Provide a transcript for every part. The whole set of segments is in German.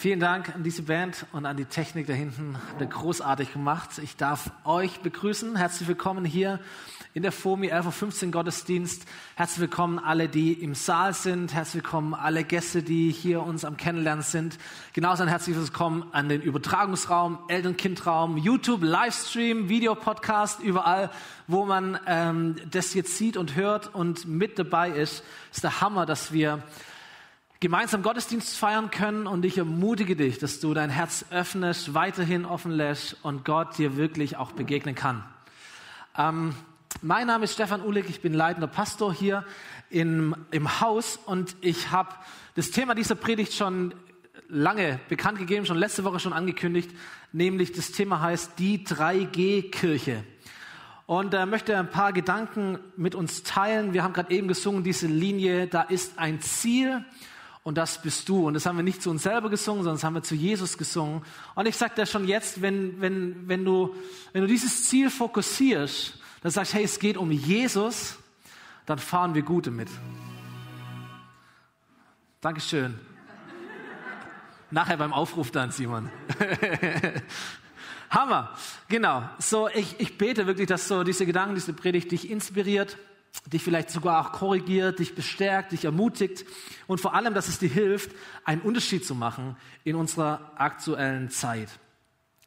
Vielen Dank an diese Band und an die Technik da hinten. Habt ihr großartig gemacht. Ich darf euch begrüßen. Herzlich willkommen hier in der FOMI 11.15 Uhr Gottesdienst. Herzlich willkommen alle, die im Saal sind. Herzlich willkommen alle Gäste, die hier uns am Kennenlernen sind. Genauso ein herzliches Willkommen an den Übertragungsraum, Eltern-Kind-Raum, YouTube, Livestream, Videopodcast, überall, wo man ähm, das jetzt sieht und hört und mit dabei ist. Ist der Hammer, dass wir gemeinsam Gottesdienst feiern können und ich ermutige dich, dass du dein Herz öffnest, weiterhin offen lässt und Gott dir wirklich auch begegnen kann. Ähm, mein Name ist Stefan Uhlig, ich bin leitender Pastor hier im, im Haus und ich habe das Thema dieser Predigt schon lange bekannt gegeben, schon letzte Woche schon angekündigt, nämlich das Thema heißt die 3G-Kirche. Und äh, möchte ein paar Gedanken mit uns teilen. Wir haben gerade eben gesungen, diese Linie, da ist ein Ziel und das bist du. Und das haben wir nicht zu uns selber gesungen, sondern das haben wir zu Jesus gesungen. Und ich sage dir schon jetzt, wenn, wenn, wenn, du, wenn du dieses Ziel fokussierst, dann sagst, hey, es geht um Jesus, dann fahren wir gut damit. Dankeschön. Nachher beim Aufruf dann, Simon. Hammer. Genau. So, ich, ich bete wirklich, dass so diese Gedanken, diese Predigt dich inspiriert dich vielleicht sogar auch korrigiert, dich bestärkt, dich ermutigt und vor allem, dass es dir hilft, einen Unterschied zu machen in unserer aktuellen Zeit.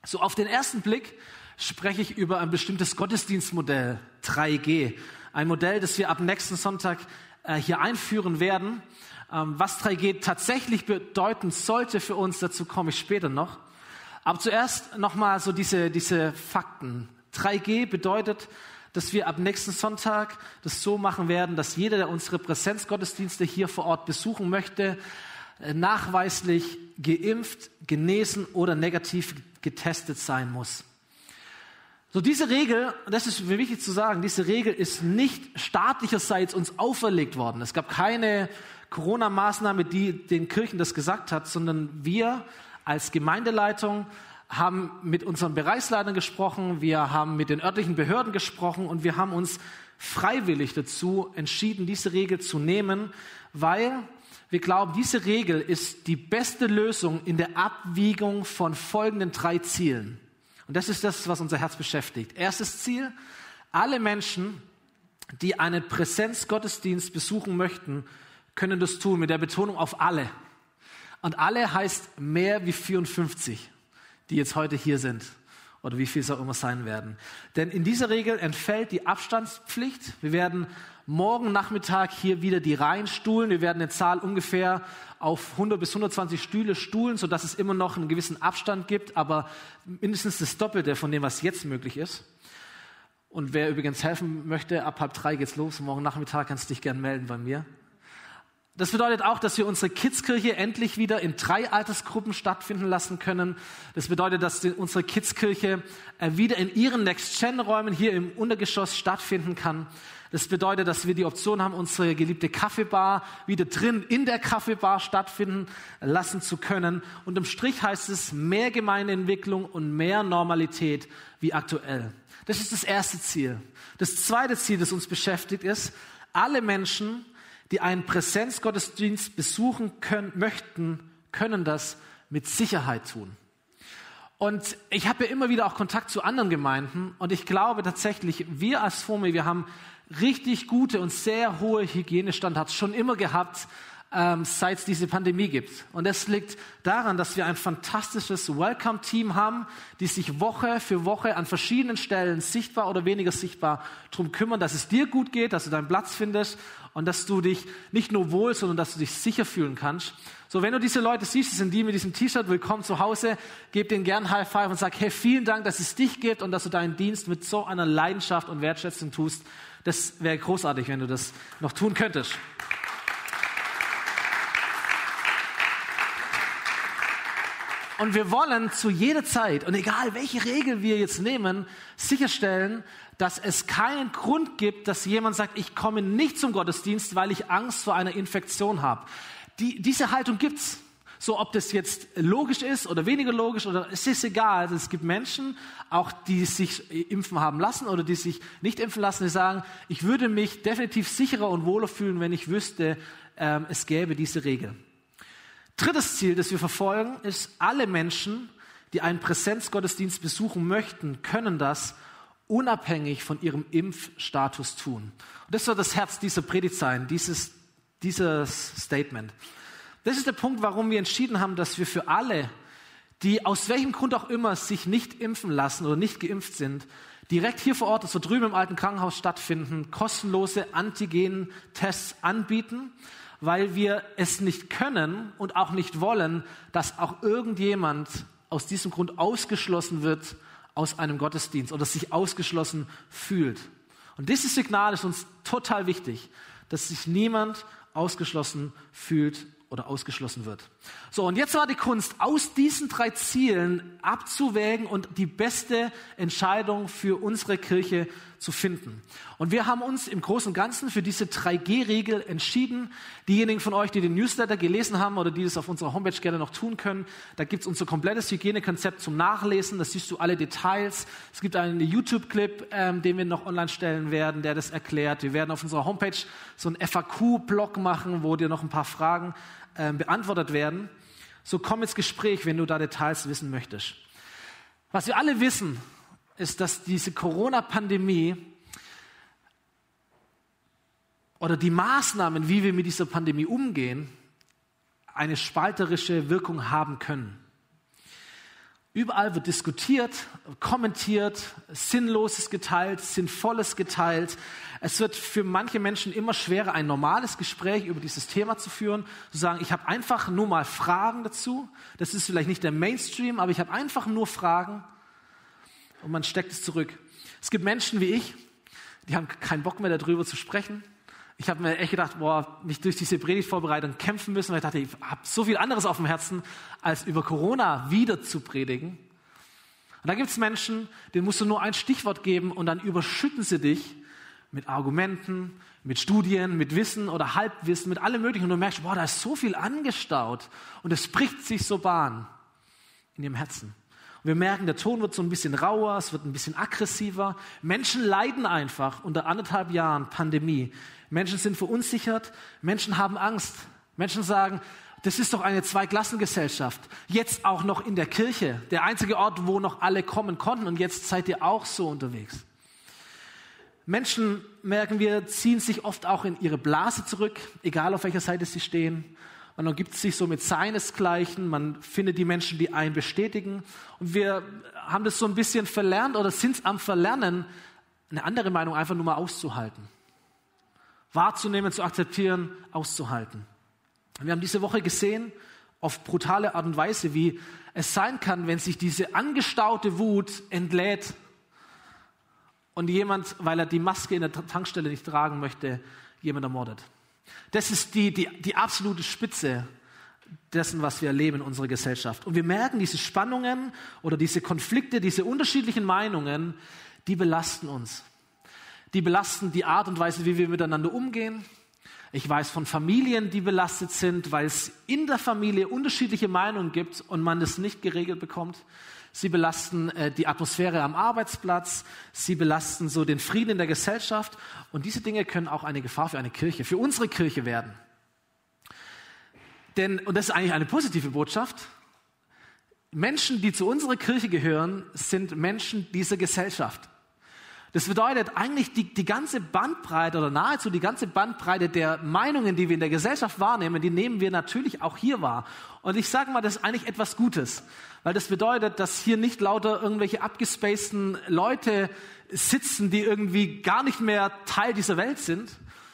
So auf den ersten Blick spreche ich über ein bestimmtes Gottesdienstmodell 3G, ein Modell, das wir ab nächsten Sonntag äh, hier einführen werden. Ähm, was 3G tatsächlich bedeuten sollte für uns, dazu komme ich später noch. Aber zuerst nochmal so diese, diese Fakten. 3G bedeutet dass wir ab nächsten Sonntag das so machen werden, dass jeder, der unsere Präsenzgottesdienste hier vor Ort besuchen möchte, äh, nachweislich geimpft, genesen oder negativ getestet sein muss. So diese Regel, das ist mir wichtig zu sagen, diese Regel ist nicht staatlicherseits uns auferlegt worden. Es gab keine Corona-Maßnahme, die den Kirchen das gesagt hat, sondern wir als Gemeindeleitung haben mit unseren Bereichsleitern gesprochen, wir haben mit den örtlichen Behörden gesprochen und wir haben uns freiwillig dazu entschieden, diese Regel zu nehmen, weil wir glauben, diese Regel ist die beste Lösung in der Abwiegung von folgenden drei Zielen. Und das ist das, was unser Herz beschäftigt. Erstes Ziel, alle Menschen, die einen Präsenzgottesdienst besuchen möchten, können das tun mit der Betonung auf alle. Und alle heißt mehr wie 54 die jetzt heute hier sind oder wie viel es auch immer sein werden. Denn in dieser Regel entfällt die Abstandspflicht. Wir werden morgen Nachmittag hier wieder die Reihen stuhlen. Wir werden eine Zahl ungefähr auf 100 bis 120 Stühle stuhlen, sodass es immer noch einen gewissen Abstand gibt, aber mindestens das Doppelte von dem, was jetzt möglich ist. Und wer übrigens helfen möchte, ab halb drei geht's los. Morgen Nachmittag kannst du dich gern melden bei mir. Das bedeutet auch, dass wir unsere Kidskirche endlich wieder in drei Altersgruppen stattfinden lassen können. Das bedeutet, dass unsere Kidskirche äh, wieder in ihren Next-Gen-Räumen hier im Untergeschoss stattfinden kann. Das bedeutet, dass wir die Option haben, unsere geliebte Kaffeebar wieder drin in der Kaffeebar stattfinden lassen zu können. Und im Strich heißt es mehr Gemeindeentwicklung und mehr Normalität wie aktuell. Das ist das erste Ziel. Das zweite Ziel, das uns beschäftigt, ist, alle Menschen die einen Präsenzgottesdienst besuchen können, möchten, können das mit Sicherheit tun. Und ich habe ja immer wieder auch Kontakt zu anderen Gemeinden und ich glaube tatsächlich, wir als FOMI, wir haben richtig gute und sehr hohe Hygienestandards schon immer gehabt, ähm, seit es diese Pandemie gibt. Und das liegt daran, dass wir ein fantastisches Welcome-Team haben, die sich Woche für Woche an verschiedenen Stellen sichtbar oder weniger sichtbar darum kümmern, dass es dir gut geht, dass du deinen Platz findest und dass du dich nicht nur wohl, sondern dass du dich sicher fühlen kannst. So, wenn du diese Leute siehst, das sind die mit diesem T-Shirt, willkommen zu Hause, gib denen gern High Five und sag, hey, vielen Dank, dass es dich gibt und dass du deinen Dienst mit so einer Leidenschaft und Wertschätzung tust. Das wäre großartig, wenn du das noch tun könntest. Und wir wollen zu jeder Zeit, und egal welche Regel wir jetzt nehmen, sicherstellen, dass es keinen Grund gibt, dass jemand sagt, ich komme nicht zum Gottesdienst, weil ich Angst vor einer Infektion habe. Die, diese Haltung gibt's. So, ob das jetzt logisch ist oder weniger logisch oder es ist egal. Es gibt Menschen, auch die sich impfen haben lassen oder die sich nicht impfen lassen, die sagen, ich würde mich definitiv sicherer und wohler fühlen, wenn ich wüsste, ähm, es gäbe diese Regel. Drittes Ziel, das wir verfolgen, ist, alle Menschen, die einen Präsenzgottesdienst besuchen möchten, können das unabhängig von ihrem Impfstatus tun. Und das soll das Herz dieser Predigt sein, dieses, dieses Statement. Das ist der Punkt, warum wir entschieden haben, dass wir für alle, die aus welchem Grund auch immer sich nicht impfen lassen oder nicht geimpft sind, direkt hier vor Ort, das so drüben im alten Krankenhaus stattfinden, kostenlose Antigen-Tests anbieten, weil wir es nicht können und auch nicht wollen, dass auch irgendjemand aus diesem Grund ausgeschlossen wird aus einem Gottesdienst oder sich ausgeschlossen fühlt. Und dieses Signal ist uns total wichtig, dass sich niemand ausgeschlossen fühlt oder ausgeschlossen wird. So, und jetzt war die Kunst, aus diesen drei Zielen abzuwägen und die beste Entscheidung für unsere Kirche zu finden. Und wir haben uns im Großen und Ganzen für diese 3G-Regel entschieden. Diejenigen von euch, die den Newsletter gelesen haben oder die das auf unserer Homepage gerne noch tun können, da gibt es unser komplettes Hygienekonzept zum Nachlesen. Da siehst du alle Details. Es gibt einen YouTube-Clip, ähm, den wir noch online stellen werden, der das erklärt. Wir werden auf unserer Homepage so einen FAQ-Blog machen, wo dir noch ein paar Fragen äh, beantwortet werden. So komm ins Gespräch, wenn du da Details wissen möchtest. Was wir alle wissen, ist, dass diese Corona-Pandemie oder die Maßnahmen, wie wir mit dieser Pandemie umgehen, eine spalterische Wirkung haben können. Überall wird diskutiert, kommentiert, Sinnloses geteilt, Sinnvolles geteilt. Es wird für manche Menschen immer schwerer, ein normales Gespräch über dieses Thema zu führen, zu sagen, ich habe einfach nur mal Fragen dazu. Das ist vielleicht nicht der Mainstream, aber ich habe einfach nur Fragen und man steckt es zurück. Es gibt Menschen wie ich, die haben keinen Bock mehr darüber zu sprechen. Ich habe mir echt gedacht, boah, mich durch diese Predigtvorbereitung kämpfen müssen, weil ich dachte, ich habe so viel anderes auf dem Herzen, als über Corona wieder zu predigen. Und da gibt es Menschen, denen musst du nur ein Stichwort geben und dann überschütten sie dich mit Argumenten, mit Studien, mit Wissen oder Halbwissen, mit allem Möglichen. Und du merkst, boah, da ist so viel angestaut und es bricht sich so Bahn in ihrem Herzen. Wir merken, der Ton wird so ein bisschen rauer, es wird ein bisschen aggressiver. Menschen leiden einfach unter anderthalb Jahren Pandemie. Menschen sind verunsichert, Menschen haben Angst. Menschen sagen, das ist doch eine Zweiklassengesellschaft. Jetzt auch noch in der Kirche, der einzige Ort, wo noch alle kommen konnten und jetzt seid ihr auch so unterwegs. Menschen, merken wir, ziehen sich oft auch in ihre Blase zurück, egal auf welcher Seite sie stehen. Man umgibt sich so mit seinesgleichen, man findet die Menschen, die einen bestätigen. Und wir haben das so ein bisschen verlernt oder sind am Verlernen, eine andere Meinung einfach nur mal auszuhalten wahrzunehmen, zu akzeptieren, auszuhalten. Wir haben diese Woche gesehen, auf brutale Art und Weise, wie es sein kann, wenn sich diese angestaute Wut entlädt und jemand, weil er die Maske in der Tankstelle nicht tragen möchte, jemand ermordet. Das ist die, die, die absolute Spitze dessen, was wir erleben in unserer Gesellschaft. Und wir merken, diese Spannungen oder diese Konflikte, diese unterschiedlichen Meinungen, die belasten uns die belasten die Art und Weise, wie wir miteinander umgehen. Ich weiß von Familien, die belastet sind, weil es in der Familie unterschiedliche Meinungen gibt und man das nicht geregelt bekommt. Sie belasten äh, die Atmosphäre am Arbeitsplatz. Sie belasten so den Frieden in der Gesellschaft. Und diese Dinge können auch eine Gefahr für eine Kirche, für unsere Kirche werden. Denn, und das ist eigentlich eine positive Botschaft, Menschen, die zu unserer Kirche gehören, sind Menschen dieser Gesellschaft. Das bedeutet eigentlich die, die ganze Bandbreite oder nahezu die ganze Bandbreite der Meinungen, die wir in der Gesellschaft wahrnehmen, die nehmen wir natürlich auch hier wahr. Und ich sage mal, das ist eigentlich etwas Gutes, weil das bedeutet, dass hier nicht lauter irgendwelche abgespaceden Leute sitzen, die irgendwie gar nicht mehr Teil dieser Welt sind,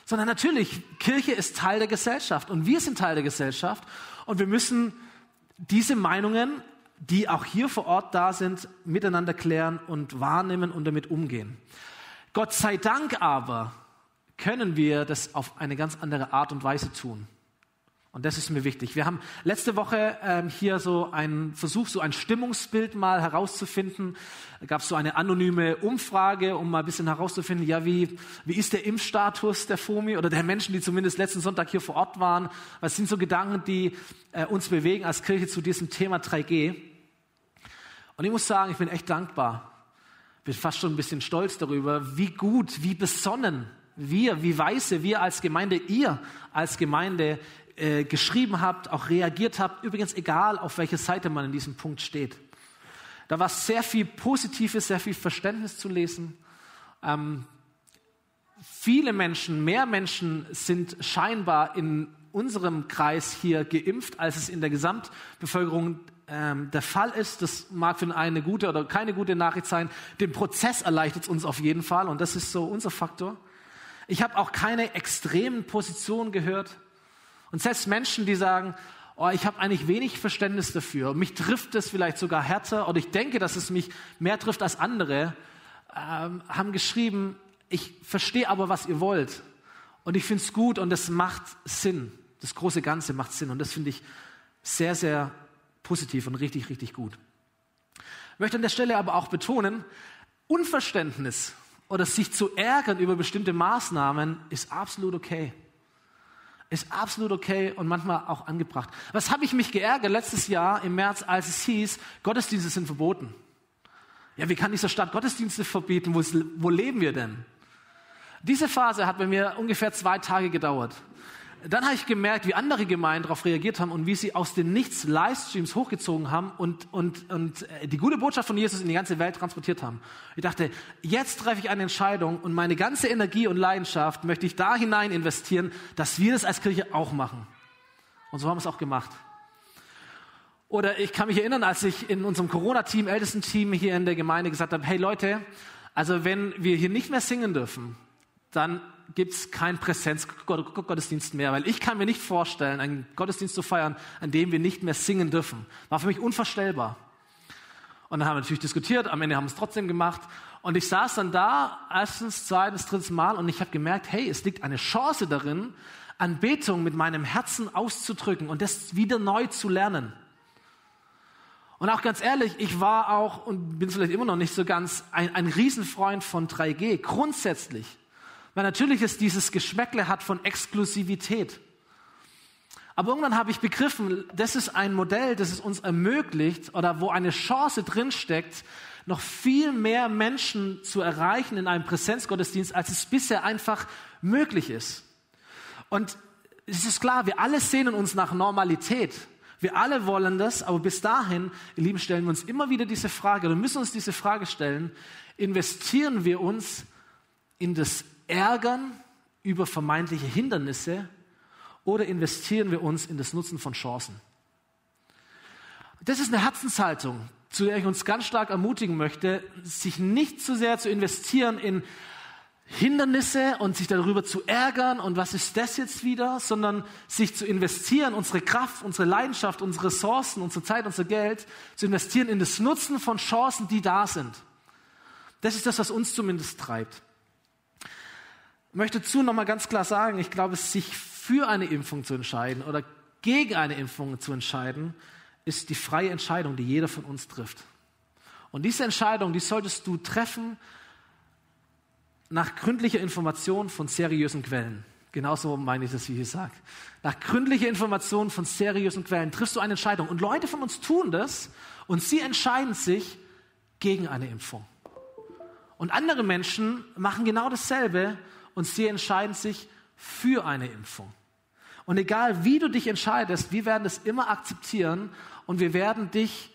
sondern natürlich, Kirche ist Teil der Gesellschaft und wir sind Teil der Gesellschaft und wir müssen diese Meinungen die auch hier vor Ort da sind, miteinander klären und wahrnehmen und damit umgehen. Gott sei Dank aber können wir das auf eine ganz andere Art und Weise tun. Und das ist mir wichtig. Wir haben letzte Woche ähm, hier so einen Versuch, so ein Stimmungsbild mal herauszufinden. Da gab es so eine anonyme Umfrage, um mal ein bisschen herauszufinden, ja, wie, wie ist der Impfstatus der FOMI oder der Menschen, die zumindest letzten Sonntag hier vor Ort waren? Was sind so Gedanken, die äh, uns bewegen als Kirche zu diesem Thema 3G? Und ich muss sagen, ich bin echt dankbar. Bin fast schon ein bisschen stolz darüber, wie gut, wie besonnen wir, wie weise wir als Gemeinde, ihr als Gemeinde äh, geschrieben habt, auch reagiert habt. Übrigens egal, auf welcher Seite man in diesem Punkt steht. Da war sehr viel Positives, sehr viel Verständnis zu lesen. Ähm, viele Menschen, mehr Menschen sind scheinbar in unserem Kreis hier geimpft, als es in der Gesamtbevölkerung ähm, der Fall ist. Das mag für eine gute oder keine gute Nachricht sein. Den Prozess erleichtert es uns auf jeden Fall und das ist so unser Faktor. Ich habe auch keine extremen Positionen gehört. Und selbst Menschen, die sagen, oh, ich habe eigentlich wenig Verständnis dafür, mich trifft es vielleicht sogar härter oder ich denke, dass es mich mehr trifft als andere, ähm, haben geschrieben, ich verstehe aber, was ihr wollt. Und ich finde es gut und es macht Sinn. Das große Ganze macht Sinn. Und das finde ich sehr, sehr positiv und richtig, richtig gut. Ich möchte an der Stelle aber auch betonen, Unverständnis oder sich zu ärgern über bestimmte Maßnahmen ist absolut okay. Ist absolut okay und manchmal auch angebracht. Was habe ich mich geärgert letztes Jahr im März, als es hieß, Gottesdienste sind verboten? Ja, wie kann dieser Stadt Gottesdienste verbieten? Wo, wo leben wir denn? Diese Phase hat bei mir ungefähr zwei Tage gedauert. Dann habe ich gemerkt, wie andere Gemeinden darauf reagiert haben und wie sie aus dem Nichts Livestreams hochgezogen haben und, und, und äh, die gute Botschaft von Jesus in die ganze Welt transportiert haben. Ich dachte, jetzt treffe ich eine Entscheidung und meine ganze Energie und Leidenschaft möchte ich da hinein investieren, dass wir das als Kirche auch machen. Und so haben wir es auch gemacht. Oder ich kann mich erinnern, als ich in unserem Corona-Team, ältesten Team hier in der Gemeinde gesagt habe, hey Leute, also wenn wir hier nicht mehr singen dürfen, dann gibt es keinen Präsenzgottesdienst mehr, weil ich kann mir nicht vorstellen, einen Gottesdienst zu feiern, an dem wir nicht mehr singen dürfen. War für mich unvorstellbar. Und dann haben wir natürlich diskutiert, am Ende haben wir es trotzdem gemacht. Und ich saß dann da, erstens, zweitens, drittes Mal, und ich habe gemerkt, hey, es liegt eine Chance darin, Anbetung mit meinem Herzen auszudrücken und das wieder neu zu lernen. Und auch ganz ehrlich, ich war auch und bin vielleicht immer noch nicht so ganz ein, ein Riesenfreund von 3G, grundsätzlich. Weil natürlich es dieses Geschmäckle hat von Exklusivität. Aber irgendwann habe ich begriffen, das ist ein Modell, das es uns ermöglicht oder wo eine Chance drinsteckt, noch viel mehr Menschen zu erreichen in einem Präsenzgottesdienst, als es bisher einfach möglich ist. Und es ist klar, wir alle sehnen uns nach Normalität. Wir alle wollen das, aber bis dahin, ihr Lieben, stellen wir uns immer wieder diese Frage oder müssen uns diese Frage stellen, investieren wir uns in das ärgern über vermeintliche Hindernisse oder investieren wir uns in das Nutzen von Chancen? Das ist eine Herzenshaltung, zu der ich uns ganz stark ermutigen möchte, sich nicht zu sehr zu investieren in Hindernisse und sich darüber zu ärgern und was ist das jetzt wieder, sondern sich zu investieren, unsere Kraft, unsere Leidenschaft, unsere Ressourcen, unsere Zeit, unser Geld zu investieren in das Nutzen von Chancen, die da sind. Das ist das, was uns zumindest treibt möchte zu noch mal ganz klar sagen, ich glaube, sich für eine Impfung zu entscheiden oder gegen eine Impfung zu entscheiden, ist die freie Entscheidung, die jeder von uns trifft. Und diese Entscheidung, die solltest du treffen nach gründlicher Information von seriösen Quellen. Genauso meine ich das, wie ich sage. Nach gründlicher Information von seriösen Quellen triffst du eine Entscheidung. Und Leute von uns tun das und sie entscheiden sich gegen eine Impfung. Und andere Menschen machen genau dasselbe und sie entscheiden sich für eine Impfung. Und egal wie du dich entscheidest, wir werden es immer akzeptieren und wir werden dich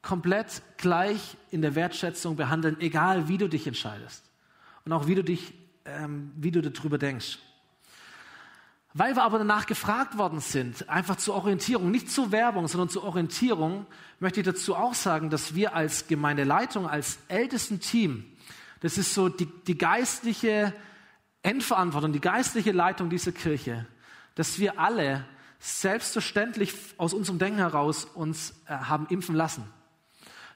komplett gleich in der Wertschätzung behandeln, egal wie du dich entscheidest und auch wie du dich, ähm, wie du darüber denkst. Weil wir aber danach gefragt worden sind, einfach zur Orientierung, nicht zur Werbung, sondern zur Orientierung, möchte ich dazu auch sagen, dass wir als Gemeindeleitung, als ältesten Team, das ist so die, die geistliche Endverantwortung, die geistliche Leitung dieser Kirche, dass wir alle selbstverständlich aus unserem Denken heraus uns äh, haben impfen lassen.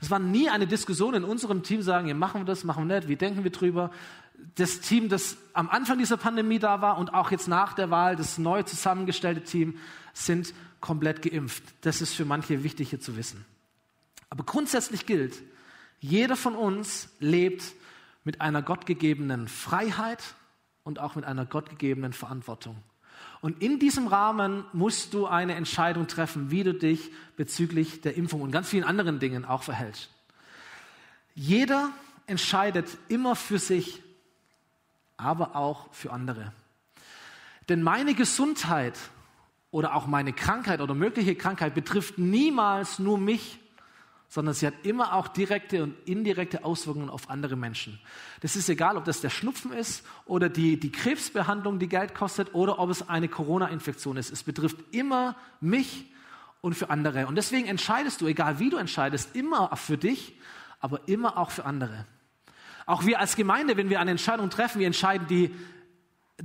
Es war nie eine Diskussion in unserem Team, sagen, ja, machen wir das, machen wir nicht, wie denken wir drüber. Das Team, das am Anfang dieser Pandemie da war und auch jetzt nach der Wahl, das neu zusammengestellte Team, sind komplett geimpft. Das ist für manche wichtig hier zu wissen. Aber grundsätzlich gilt, jeder von uns lebt mit einer gottgegebenen Freiheit und auch mit einer gottgegebenen Verantwortung. Und in diesem Rahmen musst du eine Entscheidung treffen, wie du dich bezüglich der Impfung und ganz vielen anderen Dingen auch verhältst. Jeder entscheidet immer für sich, aber auch für andere. Denn meine Gesundheit oder auch meine Krankheit oder mögliche Krankheit betrifft niemals nur mich, sondern sie hat immer auch direkte und indirekte Auswirkungen auf andere Menschen. Das ist egal, ob das der Schnupfen ist oder die, die Krebsbehandlung, die Geld kostet, oder ob es eine Corona-Infektion ist. Es betrifft immer mich und für andere. Und deswegen entscheidest du, egal wie du entscheidest, immer für dich, aber immer auch für andere. Auch wir als Gemeinde, wenn wir eine Entscheidung treffen, wir entscheiden die,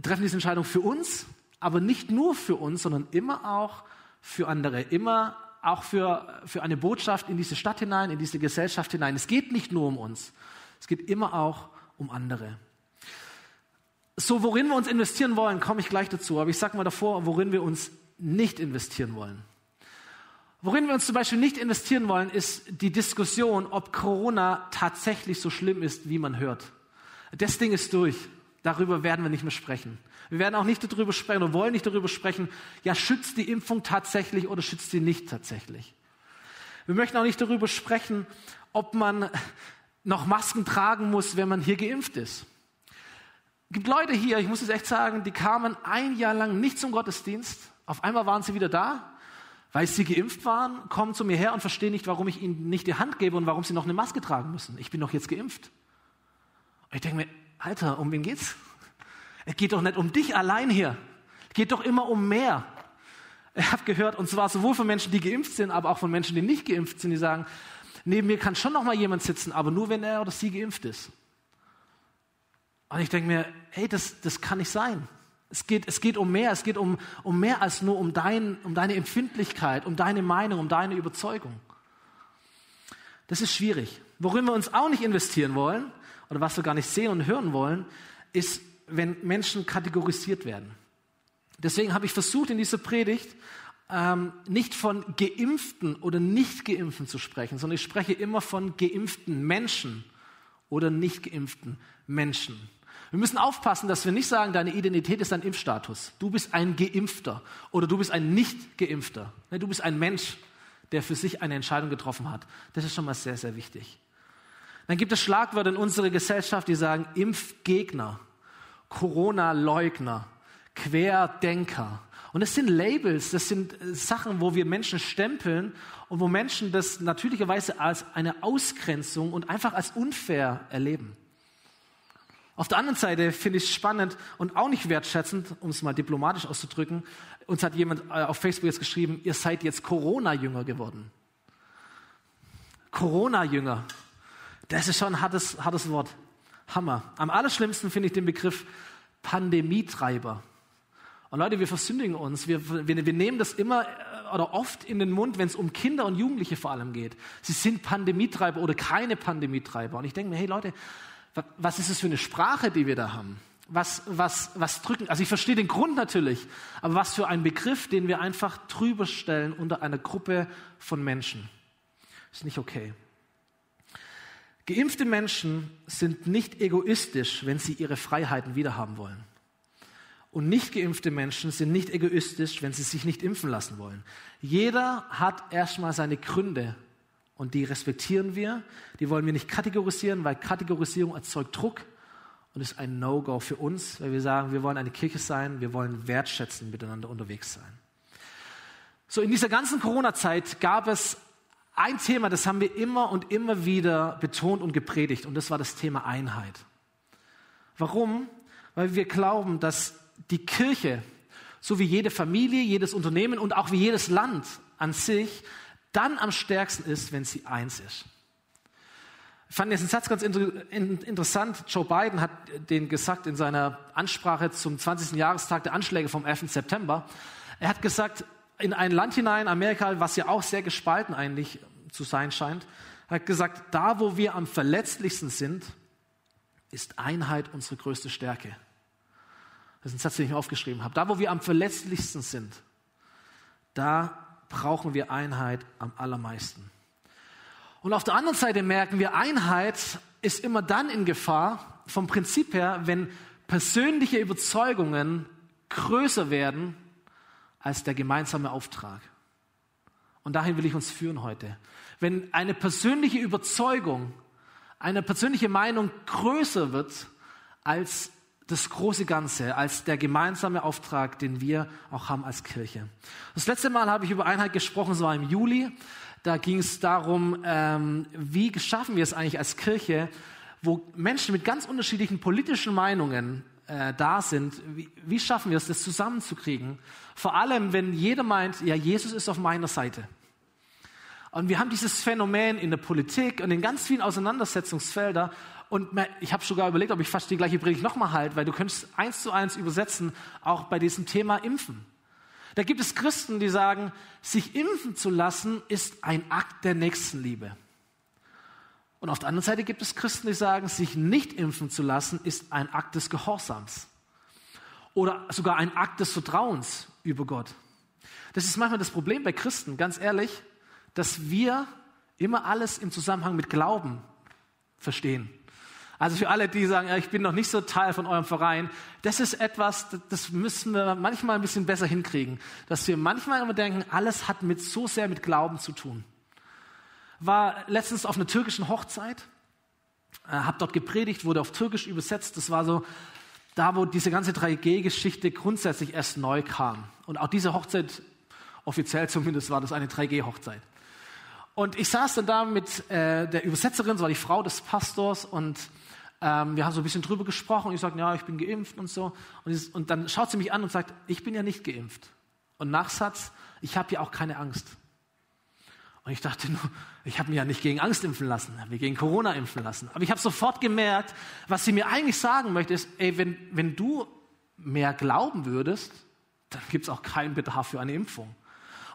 treffen diese Entscheidung für uns, aber nicht nur für uns, sondern immer auch für andere. Immer auch für, für eine Botschaft in diese Stadt hinein, in diese Gesellschaft hinein. Es geht nicht nur um uns, es geht immer auch um andere. So, worin wir uns investieren wollen, komme ich gleich dazu. Aber ich sage mal davor, worin wir uns nicht investieren wollen. Worin wir uns zum Beispiel nicht investieren wollen, ist die Diskussion, ob Corona tatsächlich so schlimm ist, wie man hört. Das Ding ist durch. Darüber werden wir nicht mehr sprechen. Wir werden auch nicht darüber sprechen oder wollen nicht darüber sprechen, ja, schützt die Impfung tatsächlich oder schützt sie nicht tatsächlich. Wir möchten auch nicht darüber sprechen, ob man noch Masken tragen muss, wenn man hier geimpft ist. Es gibt Leute hier, ich muss es echt sagen, die kamen ein Jahr lang nicht zum Gottesdienst. Auf einmal waren sie wieder da, weil sie geimpft waren, kommen zu mir her und verstehen nicht, warum ich ihnen nicht die Hand gebe und warum sie noch eine Maske tragen müssen. Ich bin doch jetzt geimpft. Und ich denke mir, Alter, um wen geht's? Es geht doch nicht um dich allein hier. Es geht doch immer um mehr. Ich habe gehört, und zwar sowohl von Menschen, die geimpft sind, aber auch von Menschen, die nicht geimpft sind, die sagen, neben mir kann schon noch mal jemand sitzen, aber nur wenn er oder sie geimpft ist. Und ich denke mir, hey, das, das kann nicht sein. Es geht, es geht um mehr, es geht um, um mehr als nur um, dein, um deine Empfindlichkeit, um deine Meinung, um deine Überzeugung. Das ist schwierig. Worin wir uns auch nicht investieren wollen, oder was wir gar nicht sehen und hören wollen, ist wenn Menschen kategorisiert werden. Deswegen habe ich versucht, in dieser Predigt ähm, nicht von Geimpften oder Nicht-Geimpften zu sprechen, sondern ich spreche immer von geimpften Menschen oder nicht geimpften Menschen. Wir müssen aufpassen, dass wir nicht sagen, deine Identität ist dein Impfstatus. Du bist ein Geimpfter oder du bist ein Nicht-Geimpfter. Du bist ein Mensch, der für sich eine Entscheidung getroffen hat. Das ist schon mal sehr, sehr wichtig. Dann gibt es Schlagwörter in unserer Gesellschaft, die sagen Impfgegner Corona-Leugner, Querdenker. Und das sind Labels, das sind äh, Sachen, wo wir Menschen stempeln und wo Menschen das natürlicherweise als eine Ausgrenzung und einfach als unfair erleben. Auf der anderen Seite finde ich es spannend und auch nicht wertschätzend, um es mal diplomatisch auszudrücken. Uns hat jemand äh, auf Facebook jetzt geschrieben, ihr seid jetzt Corona-Jünger geworden. Corona-Jünger. Das ist schon ein hartes, hartes Wort. Hammer. Am allerschlimmsten finde ich den Begriff Pandemietreiber. Und Leute, wir versündigen uns. Wir, wir, wir nehmen das immer äh, oder oft in den Mund, wenn es um Kinder und Jugendliche vor allem geht. Sie sind Pandemietreiber oder keine Pandemietreiber. Und ich denke mir, hey Leute, was ist das für eine Sprache, die wir da haben? Was, was, was drücken? Also ich verstehe den Grund natürlich, aber was für ein Begriff, den wir einfach drüber stellen unter einer Gruppe von Menschen. Ist nicht okay. Geimpfte Menschen sind nicht egoistisch, wenn sie ihre Freiheiten wiederhaben wollen. Und nicht geimpfte Menschen sind nicht egoistisch, wenn sie sich nicht impfen lassen wollen. Jeder hat erstmal seine Gründe und die respektieren wir. Die wollen wir nicht kategorisieren, weil Kategorisierung erzeugt Druck und ist ein No-Go für uns, weil wir sagen, wir wollen eine Kirche sein, wir wollen wertschätzend miteinander unterwegs sein. So, in dieser ganzen Corona-Zeit gab es ein Thema, das haben wir immer und immer wieder betont und gepredigt, und das war das Thema Einheit. Warum? Weil wir glauben, dass die Kirche, so wie jede Familie, jedes Unternehmen und auch wie jedes Land an sich, dann am stärksten ist, wenn sie eins ist. Ich fand jetzt einen Satz ganz interessant. Joe Biden hat den gesagt in seiner Ansprache zum 20. Jahrestag der Anschläge vom 11. September. Er hat gesagt, in ein Land hinein, Amerika, was ja auch sehr gespalten eigentlich zu sein scheint, hat gesagt, da wo wir am verletzlichsten sind, ist Einheit unsere größte Stärke. Das ist ein Satz, den ich aufgeschrieben habe. Da wo wir am verletzlichsten sind, da brauchen wir Einheit am allermeisten. Und auf der anderen Seite merken wir, Einheit ist immer dann in Gefahr, vom Prinzip her, wenn persönliche Überzeugungen größer werden als der gemeinsame Auftrag. Und dahin will ich uns führen heute. Wenn eine persönliche Überzeugung, eine persönliche Meinung größer wird als das große Ganze als der gemeinsame Auftrag, den wir auch haben als Kirche. Das letzte Mal habe ich über Einheit gesprochen, so war im Juli. Da ging es darum, ähm, wie schaffen wir es eigentlich als Kirche, wo Menschen mit ganz unterschiedlichen politischen Meinungen äh, da sind, wie, wie schaffen wir es, das zusammenzukriegen? Vor allem, wenn jeder meint, ja, Jesus ist auf meiner Seite. Und wir haben dieses Phänomen in der Politik und in ganz vielen Auseinandersetzungsfeldern. Und ich habe sogar überlegt, ob ich fast die gleiche Predigt nochmal halte, weil du könntest eins zu eins übersetzen, auch bei diesem Thema Impfen. Da gibt es Christen, die sagen, sich impfen zu lassen ist ein Akt der Nächstenliebe. Und auf der anderen Seite gibt es Christen, die sagen, sich nicht impfen zu lassen ist ein Akt des Gehorsams. Oder sogar ein Akt des Vertrauens über Gott. Das ist manchmal das Problem bei Christen, ganz ehrlich, dass wir immer alles im Zusammenhang mit Glauben verstehen. Also für alle, die sagen, ja, ich bin noch nicht so Teil von eurem Verein, das ist etwas, das müssen wir manchmal ein bisschen besser hinkriegen. Dass wir manchmal immer denken, alles hat mit so sehr mit Glauben zu tun. War letztens auf einer türkischen Hochzeit, äh, habe dort gepredigt, wurde auf Türkisch übersetzt. Das war so da, wo diese ganze 3G-Geschichte grundsätzlich erst neu kam. Und auch diese Hochzeit, offiziell zumindest, war das eine 3G-Hochzeit. Und ich saß dann da mit äh, der Übersetzerin, das war die Frau des Pastors, und ähm, wir haben so ein bisschen drüber gesprochen. Und ich sagte, ja, ich bin geimpft und so. Und, ich, und dann schaut sie mich an und sagt, ich bin ja nicht geimpft. Und Nachsatz, ich habe ja auch keine Angst. Und ich dachte nur, ich habe mich ja nicht gegen Angst impfen lassen, habe mich gegen Corona impfen lassen. Aber ich habe sofort gemerkt, was sie mir eigentlich sagen möchte, ist, ey, wenn, wenn du mehr glauben würdest, dann gibt es auch keinen Bedarf für eine Impfung.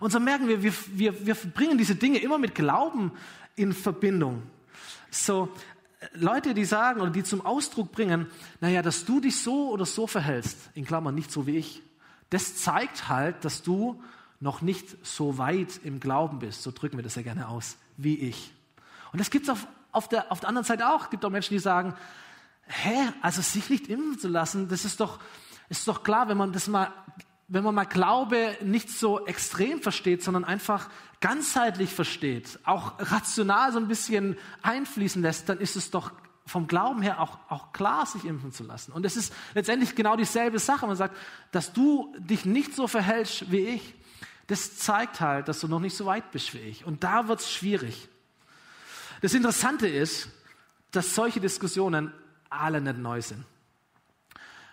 Und so merken wir, wir, wir, wir bringen diese Dinge immer mit Glauben in Verbindung. So, Leute, die sagen oder die zum Ausdruck bringen, naja, dass du dich so oder so verhältst, in Klammern nicht so wie ich, das zeigt halt, dass du noch nicht so weit im Glauben bist, so drücken wir das ja gerne aus, wie ich. Und das gibt es auf, auf, der, auf der anderen Seite auch. Es gibt auch Menschen, die sagen, hä, also sich nicht impfen zu lassen, das ist doch, ist doch klar, wenn man das mal wenn man mal Glaube nicht so extrem versteht, sondern einfach ganzheitlich versteht, auch rational so ein bisschen einfließen lässt, dann ist es doch vom Glauben her auch, auch klar, sich impfen zu lassen. Und es ist letztendlich genau dieselbe Sache. Man sagt, dass du dich nicht so verhältst wie ich, das zeigt halt, dass du noch nicht so weit bist wie ich. Und da wird es schwierig. Das Interessante ist, dass solche Diskussionen alle nicht neu sind.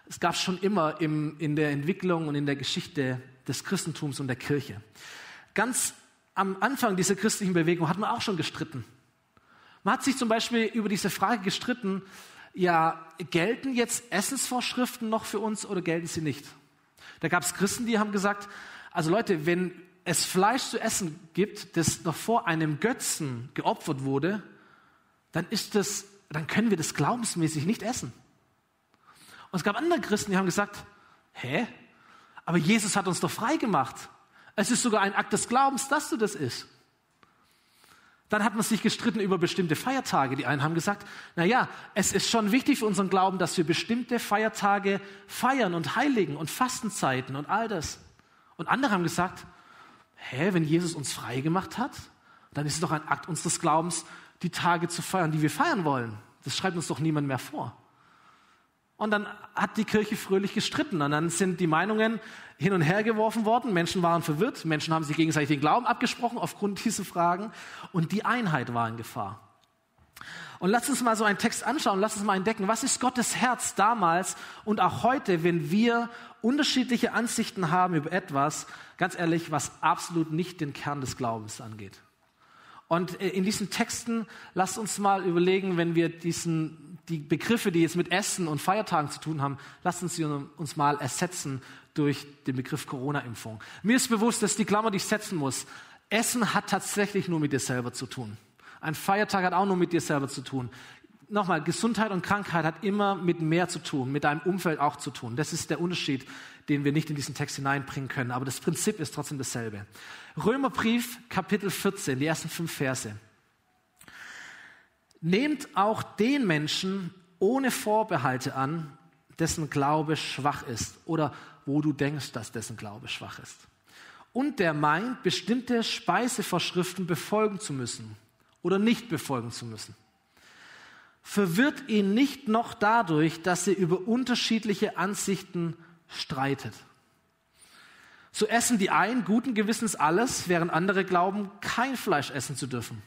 Es gab schon immer im, in der Entwicklung und in der Geschichte des Christentums und der Kirche. Ganz am Anfang dieser christlichen Bewegung hat man auch schon gestritten. Man hat sich zum Beispiel über diese Frage gestritten, ja, gelten jetzt Essensvorschriften noch für uns oder gelten sie nicht? Da gab es Christen, die haben gesagt, also Leute, wenn es Fleisch zu essen gibt, das noch vor einem Götzen geopfert wurde, dann ist das, dann können wir das glaubensmäßig nicht essen. Und es gab andere Christen, die haben gesagt, hä? Aber Jesus hat uns doch frei gemacht. Es ist sogar ein Akt des Glaubens, dass du das isst. Dann hat man sich gestritten über bestimmte Feiertage. Die einen haben gesagt, na ja, es ist schon wichtig für unseren Glauben, dass wir bestimmte Feiertage feiern und heiligen und Fastenzeiten und all das. Und andere haben gesagt, hä, wenn Jesus uns frei gemacht hat, dann ist es doch ein Akt unseres Glaubens, die Tage zu feiern, die wir feiern wollen. Das schreibt uns doch niemand mehr vor. Und dann hat die Kirche fröhlich gestritten. Und dann sind die Meinungen hin und her geworfen worden. Menschen waren verwirrt. Menschen haben sich gegenseitig den Glauben abgesprochen aufgrund dieser Fragen. Und die Einheit war in Gefahr. Und lass uns mal so einen Text anschauen. Lass uns mal entdecken, was ist Gottes Herz damals und auch heute, wenn wir unterschiedliche Ansichten haben über etwas, ganz ehrlich, was absolut nicht den Kern des Glaubens angeht. Und äh, in diesen Texten lasst uns mal überlegen, wenn wir diesen, die Begriffe, die jetzt mit Essen und Feiertagen zu tun haben, lasst uns sie uns mal ersetzen durch den Begriff Corona-Impfung. Mir ist bewusst, dass die Klammer, die ich setzen muss, Essen hat tatsächlich nur mit dir selber zu tun. Ein Feiertag hat auch nur mit dir selber zu tun. Nochmal, Gesundheit und Krankheit hat immer mit mehr zu tun, mit deinem Umfeld auch zu tun. Das ist der Unterschied, den wir nicht in diesen Text hineinbringen können. Aber das Prinzip ist trotzdem dasselbe. Römerbrief, Kapitel 14, die ersten fünf Verse. Nehmt auch den Menschen ohne Vorbehalte an, dessen Glaube schwach ist oder wo du denkst, dass dessen Glaube schwach ist. Und der meint, bestimmte Speisevorschriften befolgen zu müssen oder nicht befolgen zu müssen. verwirrt ihn nicht noch dadurch, dass ihr über unterschiedliche Ansichten streitet. So essen die einen guten Gewissens alles, während andere glauben, kein Fleisch essen zu dürfen.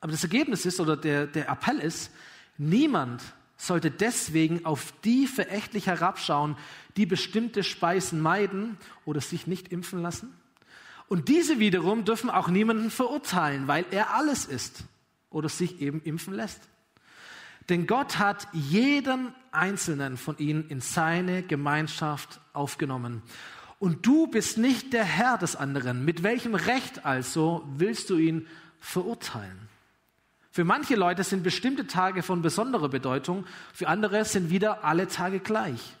Aber das Ergebnis ist, oder der, der Appell ist, niemand sollte deswegen auf die verächtlich herabschauen, die bestimmte Speisen meiden oder sich nicht impfen lassen. Und diese wiederum dürfen auch niemanden verurteilen, weil er alles isst oder sich eben impfen lässt. Denn Gott hat jeden einzelnen von ihnen in seine Gemeinschaft aufgenommen. Und du bist nicht der Herr des anderen. Mit welchem Recht also willst du ihn verurteilen? Für manche Leute sind bestimmte Tage von besonderer Bedeutung, für andere sind wieder alle Tage gleich.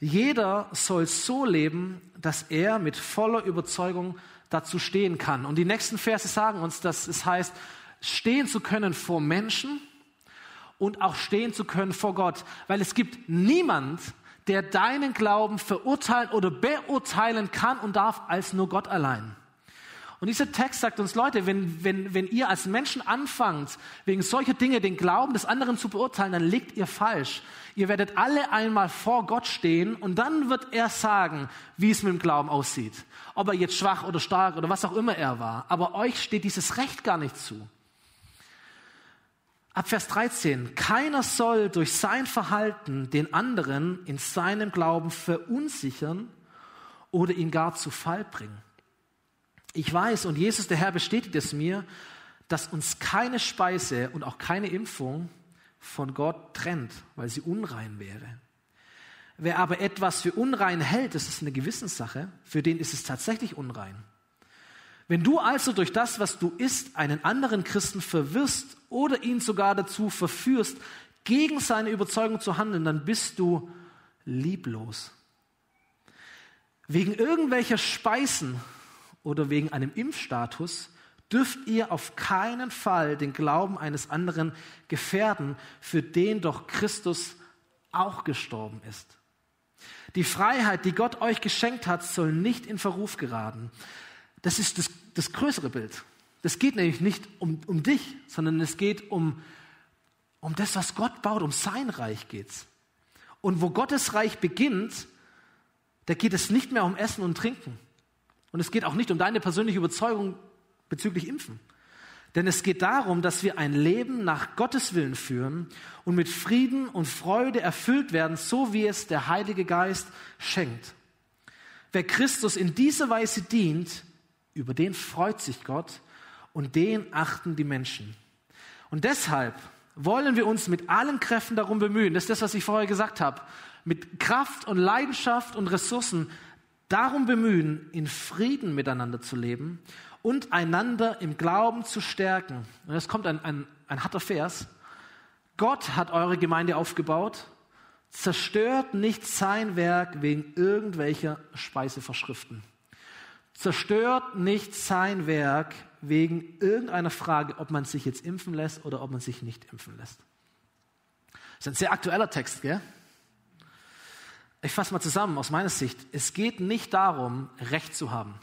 Jeder soll so leben, dass er mit voller Überzeugung dazu stehen kann. Und die nächsten Verse sagen uns, dass es heißt, stehen zu können vor Menschen und auch stehen zu können vor Gott. Weil es gibt niemand, der deinen Glauben verurteilen oder beurteilen kann und darf, als nur Gott allein. Und dieser Text sagt uns, Leute, wenn, wenn, wenn ihr als Menschen anfangt, wegen solcher Dinge den Glauben des anderen zu beurteilen, dann liegt ihr falsch. Ihr werdet alle einmal vor Gott stehen und dann wird er sagen, wie es mit dem Glauben aussieht. Ob er jetzt schwach oder stark oder was auch immer er war. Aber euch steht dieses Recht gar nicht zu. Ab Vers 13. Keiner soll durch sein Verhalten den anderen in seinem Glauben verunsichern oder ihn gar zu Fall bringen. Ich weiß, und Jesus, der Herr, bestätigt es mir, dass uns keine Speise und auch keine Impfung von Gott trennt, weil sie unrein wäre. Wer aber etwas für unrein hält, das ist eine Gewissenssache, für den ist es tatsächlich unrein. Wenn du also durch das, was du isst, einen anderen Christen verwirrst oder ihn sogar dazu verführst, gegen seine Überzeugung zu handeln, dann bist du lieblos. Wegen irgendwelcher Speisen oder wegen einem Impfstatus dürft ihr auf keinen Fall den Glauben eines anderen gefährden, für den doch Christus auch gestorben ist. Die Freiheit, die Gott euch geschenkt hat, soll nicht in Verruf geraten. Das ist das, das größere Bild. Das geht nämlich nicht um, um dich, sondern es geht um, um das, was Gott baut, um sein Reich geht's. Und wo Gottes Reich beginnt, da geht es nicht mehr um Essen und Trinken. Und es geht auch nicht um deine persönliche Überzeugung bezüglich Impfen. Denn es geht darum, dass wir ein Leben nach Gottes Willen führen und mit Frieden und Freude erfüllt werden, so wie es der Heilige Geist schenkt. Wer Christus in dieser Weise dient, über den freut sich Gott und den achten die Menschen. Und deshalb wollen wir uns mit allen Kräften darum bemühen, das ist das, was ich vorher gesagt habe, mit Kraft und Leidenschaft und Ressourcen darum bemühen, in Frieden miteinander zu leben und einander im Glauben zu stärken. Und jetzt kommt ein, ein, ein harter Vers. Gott hat eure Gemeinde aufgebaut. Zerstört nicht sein Werk wegen irgendwelcher Speisevorschriften. Zerstört nicht sein Werk wegen irgendeiner Frage, ob man sich jetzt impfen lässt oder ob man sich nicht impfen lässt. Das ist ein sehr aktueller Text, gell? Ich fasse mal zusammen aus meiner Sicht. Es geht nicht darum, Recht zu haben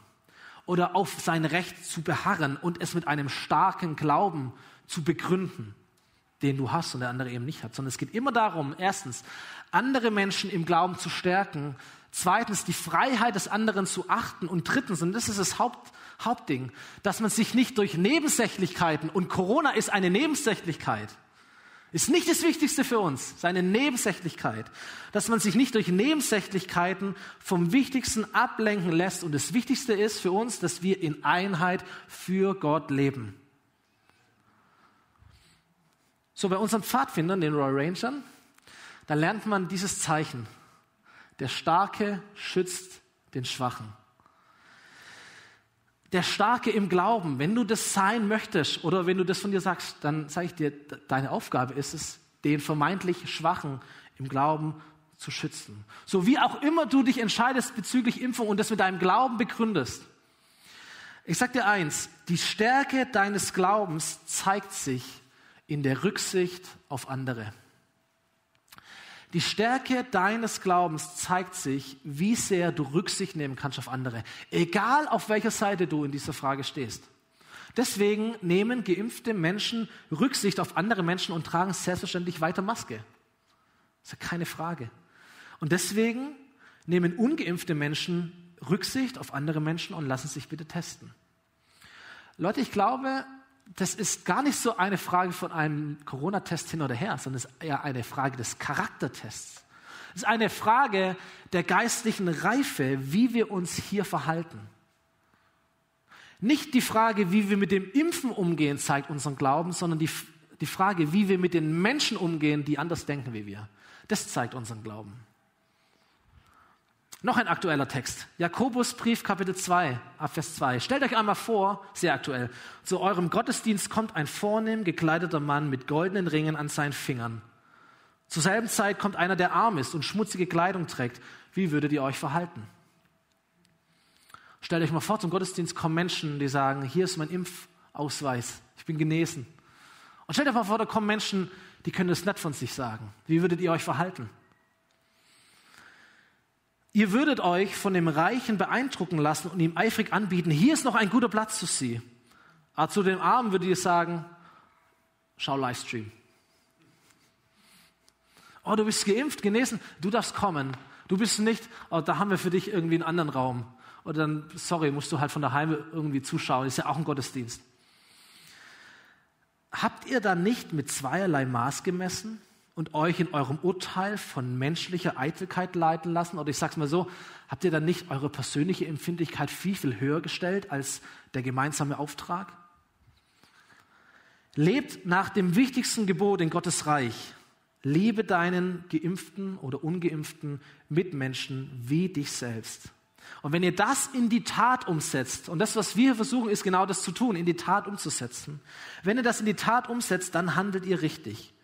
oder auf sein Recht zu beharren und es mit einem starken Glauben zu begründen, den du hast und der andere eben nicht hat, sondern es geht immer darum, erstens, andere Menschen im Glauben zu stärken, zweitens, die Freiheit des anderen zu achten und drittens, und das ist das Haupt, Hauptding, dass man sich nicht durch Nebensächlichkeiten, und Corona ist eine Nebensächlichkeit, ist nicht das Wichtigste für uns, seine Nebensächlichkeit, dass man sich nicht durch Nebensächlichkeiten vom Wichtigsten ablenken lässt. Und das Wichtigste ist für uns, dass wir in Einheit für Gott leben. So bei unseren Pfadfindern, den Royal Rangern, da lernt man dieses Zeichen. Der Starke schützt den Schwachen der Starke im Glauben, wenn du das sein möchtest oder wenn du das von dir sagst, dann sage ich dir, deine Aufgabe ist es, den vermeintlich Schwachen im Glauben zu schützen. So wie auch immer du dich entscheidest bezüglich Impfung und das mit deinem Glauben begründest. Ich sage dir eins, die Stärke deines Glaubens zeigt sich in der Rücksicht auf andere. Die Stärke deines Glaubens zeigt sich, wie sehr du Rücksicht nehmen kannst auf andere, egal auf welcher Seite du in dieser Frage stehst. Deswegen nehmen geimpfte Menschen Rücksicht auf andere Menschen und tragen selbstverständlich weiter Maske. Das ist ja keine Frage. Und deswegen nehmen ungeimpfte Menschen Rücksicht auf andere Menschen und lassen sich bitte testen. Leute, ich glaube, das ist gar nicht so eine Frage von einem Corona-Test hin oder her, sondern es ist eher eine Frage des Charaktertests. Es ist eine Frage der geistlichen Reife, wie wir uns hier verhalten. Nicht die Frage, wie wir mit dem Impfen umgehen, zeigt unseren Glauben, sondern die, die Frage, wie wir mit den Menschen umgehen, die anders denken wie wir. Das zeigt unseren Glauben. Noch ein aktueller Text. Jakobusbrief, Kapitel 2, Abvers 2. Stellt euch einmal vor, sehr aktuell, zu eurem Gottesdienst kommt ein vornehm gekleideter Mann mit goldenen Ringen an seinen Fingern. Zur selben Zeit kommt einer, der arm ist und schmutzige Kleidung trägt. Wie würdet ihr euch verhalten? Stellt euch mal vor, zum Gottesdienst kommen Menschen, die sagen, hier ist mein Impfausweis, ich bin genesen. Und stellt euch mal vor, da kommen Menschen, die können das nicht von sich sagen. Wie würdet ihr euch verhalten? Ihr würdet euch von dem Reichen beeindrucken lassen und ihm eifrig anbieten, hier ist noch ein guter Platz für Sie. Aber zu dem Armen würdet ihr sagen, schau Livestream. Oh, du bist geimpft, genesen, du darfst kommen. Du bist nicht, oh, da haben wir für dich irgendwie einen anderen Raum. Oder dann, sorry, musst du halt von daheim irgendwie zuschauen, ist ja auch ein Gottesdienst. Habt ihr da nicht mit zweierlei Maß gemessen? Und euch in eurem Urteil von menschlicher Eitelkeit leiten lassen? Oder ich sage es mal so, habt ihr dann nicht eure persönliche Empfindlichkeit viel, viel höher gestellt als der gemeinsame Auftrag? Lebt nach dem wichtigsten Gebot in Gottes Reich. Liebe deinen geimpften oder ungeimpften Mitmenschen wie dich selbst. Und wenn ihr das in die Tat umsetzt, und das, was wir versuchen, ist genau das zu tun, in die Tat umzusetzen. Wenn ihr das in die Tat umsetzt, dann handelt ihr richtig.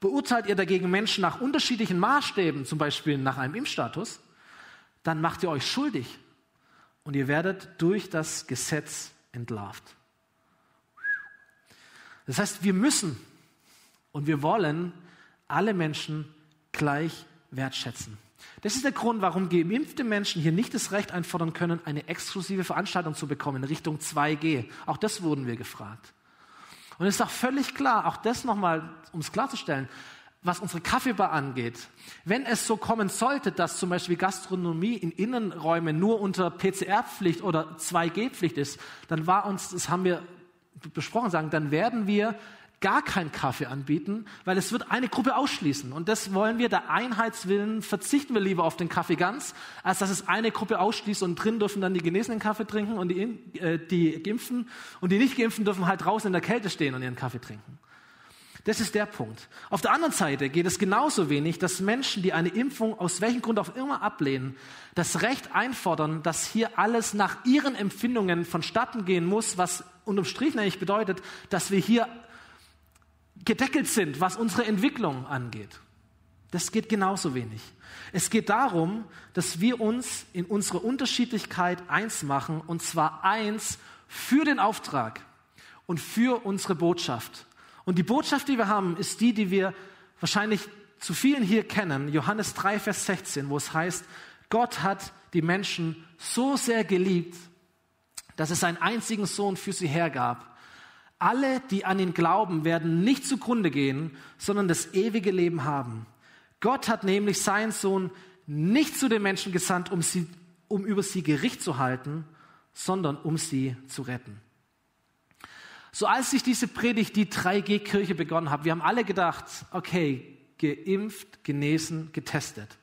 Beurteilt ihr dagegen Menschen nach unterschiedlichen Maßstäben, zum Beispiel nach einem Impfstatus, dann macht ihr euch schuldig und ihr werdet durch das Gesetz entlarvt. Das heißt, wir müssen und wir wollen alle Menschen gleich wertschätzen. Das ist der Grund, warum geimpfte Menschen hier nicht das Recht einfordern können, eine exklusive Veranstaltung zu bekommen in Richtung 2G. Auch das wurden wir gefragt. Und es ist auch völlig klar, auch das nochmal, um es klarzustellen, was unsere Kaffeebar angeht. Wenn es so kommen sollte, dass zum Beispiel Gastronomie in Innenräumen nur unter PCR-Pflicht oder 2G-Pflicht ist, dann war uns, das haben wir besprochen, sagen, dann werden wir gar keinen Kaffee anbieten, weil es wird eine Gruppe ausschließen. Und das wollen wir, der Einheitswillen, verzichten wir lieber auf den Kaffee ganz, als dass es eine Gruppe ausschließt und drin dürfen dann die Genesenen Kaffee trinken und die, äh, die Geimpften und die Nicht-Geimpften dürfen halt draußen in der Kälte stehen und ihren Kaffee trinken. Das ist der Punkt. Auf der anderen Seite geht es genauso wenig, dass Menschen, die eine Impfung aus welchem Grund auch immer ablehnen, das Recht einfordern, dass hier alles nach ihren Empfindungen vonstatten gehen muss, was unterm Strich nämlich bedeutet, dass wir hier gedeckelt sind, was unsere Entwicklung angeht. Das geht genauso wenig. Es geht darum, dass wir uns in unserer Unterschiedlichkeit eins machen, und zwar eins für den Auftrag und für unsere Botschaft. Und die Botschaft, die wir haben, ist die, die wir wahrscheinlich zu vielen hier kennen. Johannes 3, Vers 16, wo es heißt, Gott hat die Menschen so sehr geliebt, dass es seinen einzigen Sohn für sie hergab, alle, die an ihn glauben, werden nicht zugrunde gehen, sondern das ewige Leben haben. Gott hat nämlich seinen Sohn nicht zu den Menschen gesandt, um, sie, um über sie Gericht zu halten, sondern um sie zu retten. So als ich diese Predigt, die 3G-Kirche begonnen habe, wir haben alle gedacht, okay, geimpft, genesen, getestet.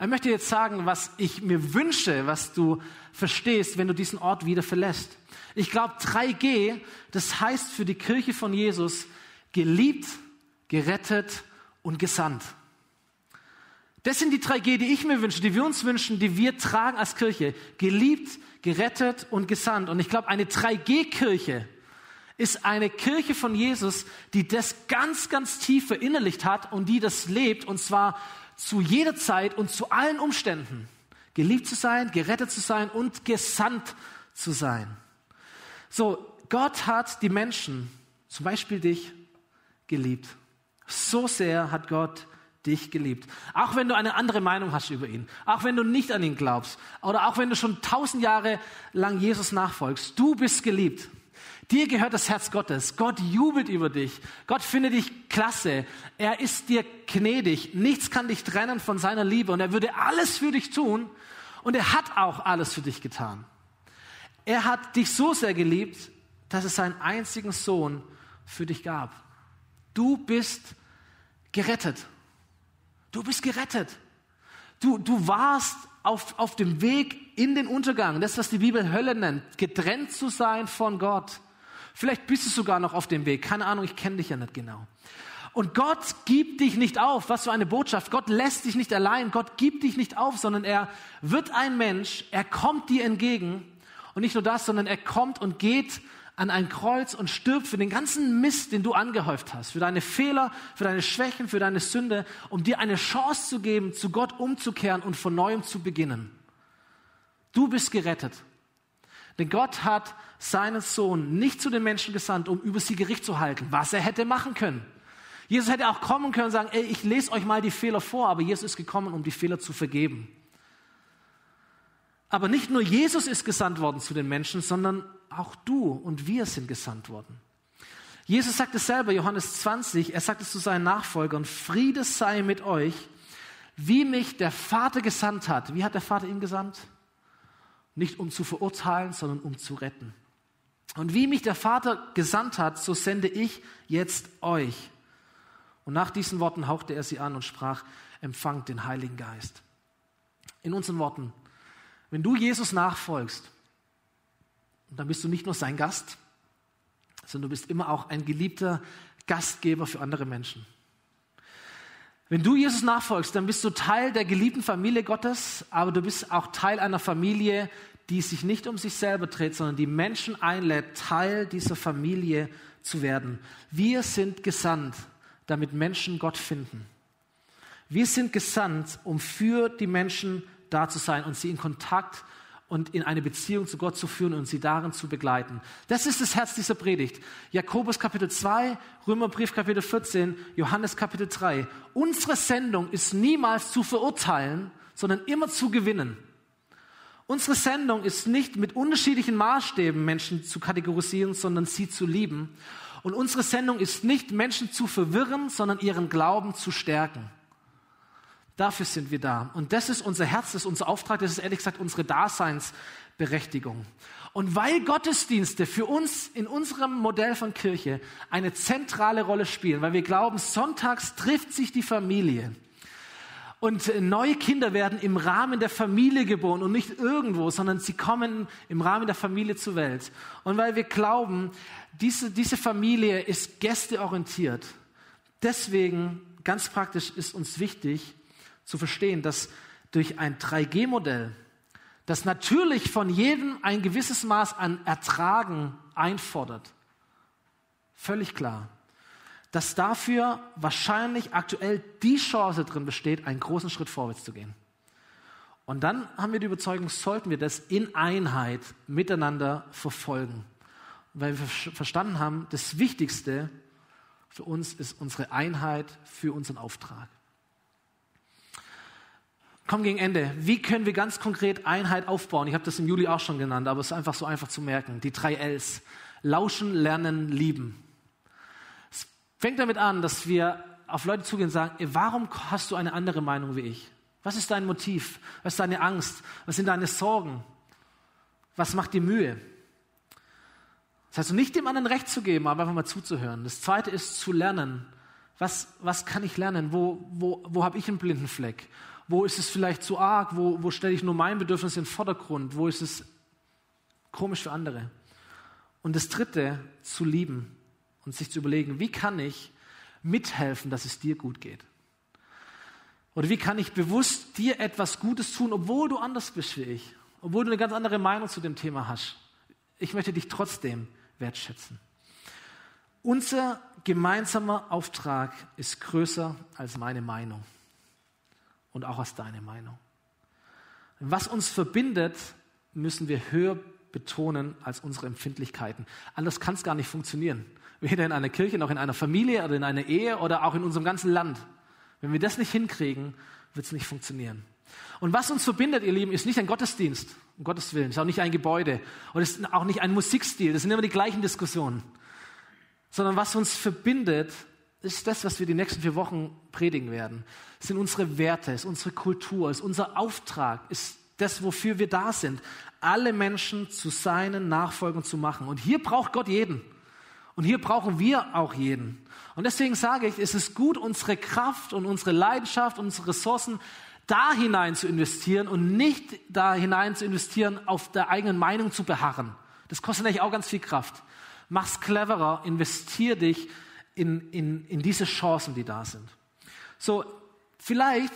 Ich möchte jetzt sagen, was ich mir wünsche, was du verstehst, wenn du diesen Ort wieder verlässt. Ich glaube, 3G, das heißt für die Kirche von Jesus, geliebt, gerettet und gesandt. Das sind die 3G, die ich mir wünsche, die wir uns wünschen, die wir tragen als Kirche. Geliebt, gerettet und gesandt. Und ich glaube, eine 3G-Kirche ist eine Kirche von Jesus, die das ganz, ganz tief verinnerlicht hat und die das lebt, und zwar zu jeder Zeit und zu allen Umständen. Geliebt zu sein, gerettet zu sein und gesandt zu sein. So, Gott hat die Menschen, zum Beispiel dich, geliebt. So sehr hat Gott dich geliebt. Auch wenn du eine andere Meinung hast über ihn, auch wenn du nicht an ihn glaubst oder auch wenn du schon tausend Jahre lang Jesus nachfolgst, du bist geliebt. Dir gehört das Herz Gottes. Gott jubelt über dich. Gott findet dich klasse. Er ist dir gnädig. Nichts kann dich trennen von seiner Liebe. Und er würde alles für dich tun. Und er hat auch alles für dich getan. Er hat dich so sehr geliebt, dass es seinen einzigen Sohn für dich gab. Du bist gerettet. Du bist gerettet. Du, du warst auf, auf dem Weg in den Untergang, das, was die Bibel Hölle nennt, getrennt zu sein von Gott. Vielleicht bist du sogar noch auf dem Weg. Keine Ahnung, ich kenne dich ja nicht genau. Und Gott gibt dich nicht auf. Was für eine Botschaft. Gott lässt dich nicht allein. Gott gibt dich nicht auf, sondern er wird ein Mensch. Er kommt dir entgegen. Und nicht nur das, sondern er kommt und geht an ein Kreuz und stirbt für den ganzen Mist, den du angehäuft hast, für deine Fehler, für deine Schwächen, für deine Sünde, um dir eine Chance zu geben, zu Gott umzukehren und von neuem zu beginnen. Du bist gerettet. Denn Gott hat seinen Sohn nicht zu den Menschen gesandt, um über sie Gericht zu halten, was er hätte machen können. Jesus hätte auch kommen können und sagen, ey, ich lese euch mal die Fehler vor, aber Jesus ist gekommen, um die Fehler zu vergeben. Aber nicht nur Jesus ist gesandt worden zu den Menschen, sondern auch du und wir sind gesandt worden. Jesus sagt es selber, Johannes 20, er sagt es zu seinen Nachfolgern, Friede sei mit euch, wie mich der Vater gesandt hat. Wie hat der Vater ihn gesandt? Nicht um zu verurteilen, sondern um zu retten. Und wie mich der Vater gesandt hat, so sende ich jetzt euch. Und nach diesen Worten hauchte er sie an und sprach, empfangt den Heiligen Geist. In unseren Worten, wenn du Jesus nachfolgst, dann bist du nicht nur sein Gast, sondern du bist immer auch ein geliebter Gastgeber für andere Menschen. Wenn du Jesus nachfolgst, dann bist du Teil der geliebten Familie Gottes, aber du bist auch Teil einer Familie, die sich nicht um sich selber dreht, sondern die Menschen einlädt, Teil dieser Familie zu werden. Wir sind gesandt, damit Menschen Gott finden. Wir sind gesandt, um für die Menschen da zu sein und sie in Kontakt und in eine Beziehung zu Gott zu führen und sie darin zu begleiten. Das ist das Herz dieser Predigt. Jakobus Kapitel 2, Römerbrief Kapitel 14, Johannes Kapitel 3. Unsere Sendung ist niemals zu verurteilen, sondern immer zu gewinnen. Unsere Sendung ist nicht mit unterschiedlichen Maßstäben Menschen zu kategorisieren, sondern sie zu lieben. Und unsere Sendung ist nicht Menschen zu verwirren, sondern ihren Glauben zu stärken. Dafür sind wir da. Und das ist unser Herz, das ist unser Auftrag, das ist ehrlich gesagt unsere Daseinsberechtigung. Und weil Gottesdienste für uns in unserem Modell von Kirche eine zentrale Rolle spielen, weil wir glauben, sonntags trifft sich die Familie. Und neue Kinder werden im Rahmen der Familie geboren und nicht irgendwo, sondern sie kommen im Rahmen der Familie zur Welt. Und weil wir glauben, diese, diese Familie ist gästeorientiert. Deswegen, ganz praktisch, ist uns wichtig, zu verstehen, dass durch ein 3G-Modell, das natürlich von jedem ein gewisses Maß an Ertragen einfordert, völlig klar, dass dafür wahrscheinlich aktuell die Chance drin besteht, einen großen Schritt vorwärts zu gehen. Und dann haben wir die Überzeugung, sollten wir das in Einheit miteinander verfolgen. Weil wir verstanden haben, das Wichtigste für uns ist unsere Einheit für unseren Auftrag komme gegen Ende. Wie können wir ganz konkret Einheit aufbauen? Ich habe das im Juli auch schon genannt, aber es ist einfach so einfach zu merken. Die drei Ls. Lauschen, lernen, lieben. Fängt damit an, dass wir auf Leute zugehen und sagen, warum hast du eine andere Meinung wie ich? Was ist dein Motiv? Was ist deine Angst? Was sind deine Sorgen? Was macht dir Mühe? Das heißt, nicht dem anderen Recht zu geben, aber einfach mal zuzuhören. Das zweite ist zu lernen. Was, was kann ich lernen? Wo, wo, wo habe ich einen blinden Fleck? Wo ist es vielleicht zu arg? Wo, wo stelle ich nur mein Bedürfnis in den Vordergrund? Wo ist es komisch für andere? Und das Dritte, zu lieben und sich zu überlegen, wie kann ich mithelfen, dass es dir gut geht? Oder wie kann ich bewusst dir etwas Gutes tun, obwohl du anders bist wie ich? Obwohl du eine ganz andere Meinung zu dem Thema hast. Ich möchte dich trotzdem wertschätzen. Unser gemeinsamer Auftrag ist größer als meine Meinung und auch als deine Meinung. Was uns verbindet, müssen wir höher betonen als unsere Empfindlichkeiten. Anders kann es gar nicht funktionieren. Weder in einer Kirche noch in einer Familie oder in einer Ehe oder auch in unserem ganzen Land. Wenn wir das nicht hinkriegen, wird es nicht funktionieren. Und was uns verbindet, ihr Lieben, ist nicht ein Gottesdienst, um Gottes Willen, ist auch nicht ein Gebäude und ist auch nicht ein Musikstil, das sind immer die gleichen Diskussionen, sondern was uns verbindet, ist das, was wir die nächsten vier Wochen predigen werden. Es sind unsere Werte, es ist unsere Kultur, es ist unser Auftrag, ist das, wofür wir da sind, alle Menschen zu seinen Nachfolgern zu machen. Und hier braucht Gott jeden. Und hier brauchen wir auch jeden. Und deswegen sage ich, es ist gut, unsere Kraft und unsere Leidenschaft, unsere Ressourcen da hinein zu investieren und nicht da hinein zu investieren, auf der eigenen Meinung zu beharren. Das kostet nämlich auch ganz viel Kraft. Mach's cleverer, investier dich in, in, in diese Chancen, die da sind. So, vielleicht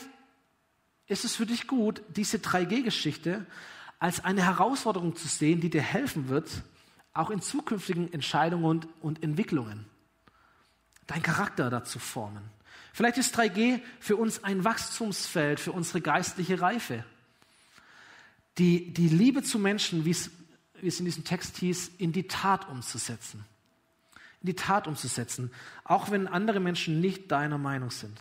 ist es für dich gut, diese 3G-Geschichte als eine Herausforderung zu sehen, die dir helfen wird, auch in zukünftigen Entscheidungen und, und Entwicklungen, deinen Charakter dazu formen. Vielleicht ist 3G für uns ein Wachstumsfeld für unsere geistliche Reife. Die, die Liebe zu Menschen, wie es, wie es in diesem Text hieß, in die Tat umzusetzen. In die Tat umzusetzen, auch wenn andere Menschen nicht deiner Meinung sind.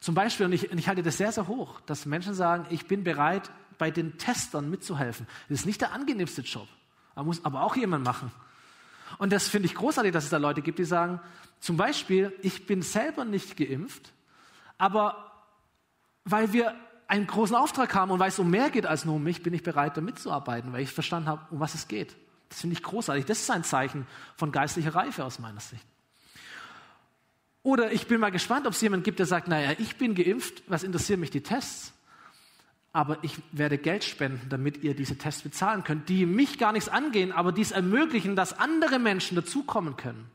Zum Beispiel, und ich, und ich halte das sehr, sehr hoch, dass Menschen sagen, ich bin bereit, bei den Testern mitzuhelfen. Das ist nicht der angenehmste Job, aber muss aber auch jemand machen. Und das finde ich großartig, dass es da Leute gibt, die sagen, zum Beispiel, ich bin selber nicht geimpft, aber weil wir einen großen Auftrag haben und weil es um mehr geht als nur um mich, bin ich bereit, da mitzuarbeiten, weil ich verstanden habe, um was es geht. Das finde ich großartig. Das ist ein Zeichen von geistlicher Reife aus meiner Sicht. Oder ich bin mal gespannt, ob es jemand gibt, der sagt, naja, ich bin geimpft, was interessieren mich die Tests? Aber ich werde Geld spenden, damit ihr diese Tests bezahlen könnt, die mich gar nichts angehen, aber dies ermöglichen, dass andere Menschen dazukommen können.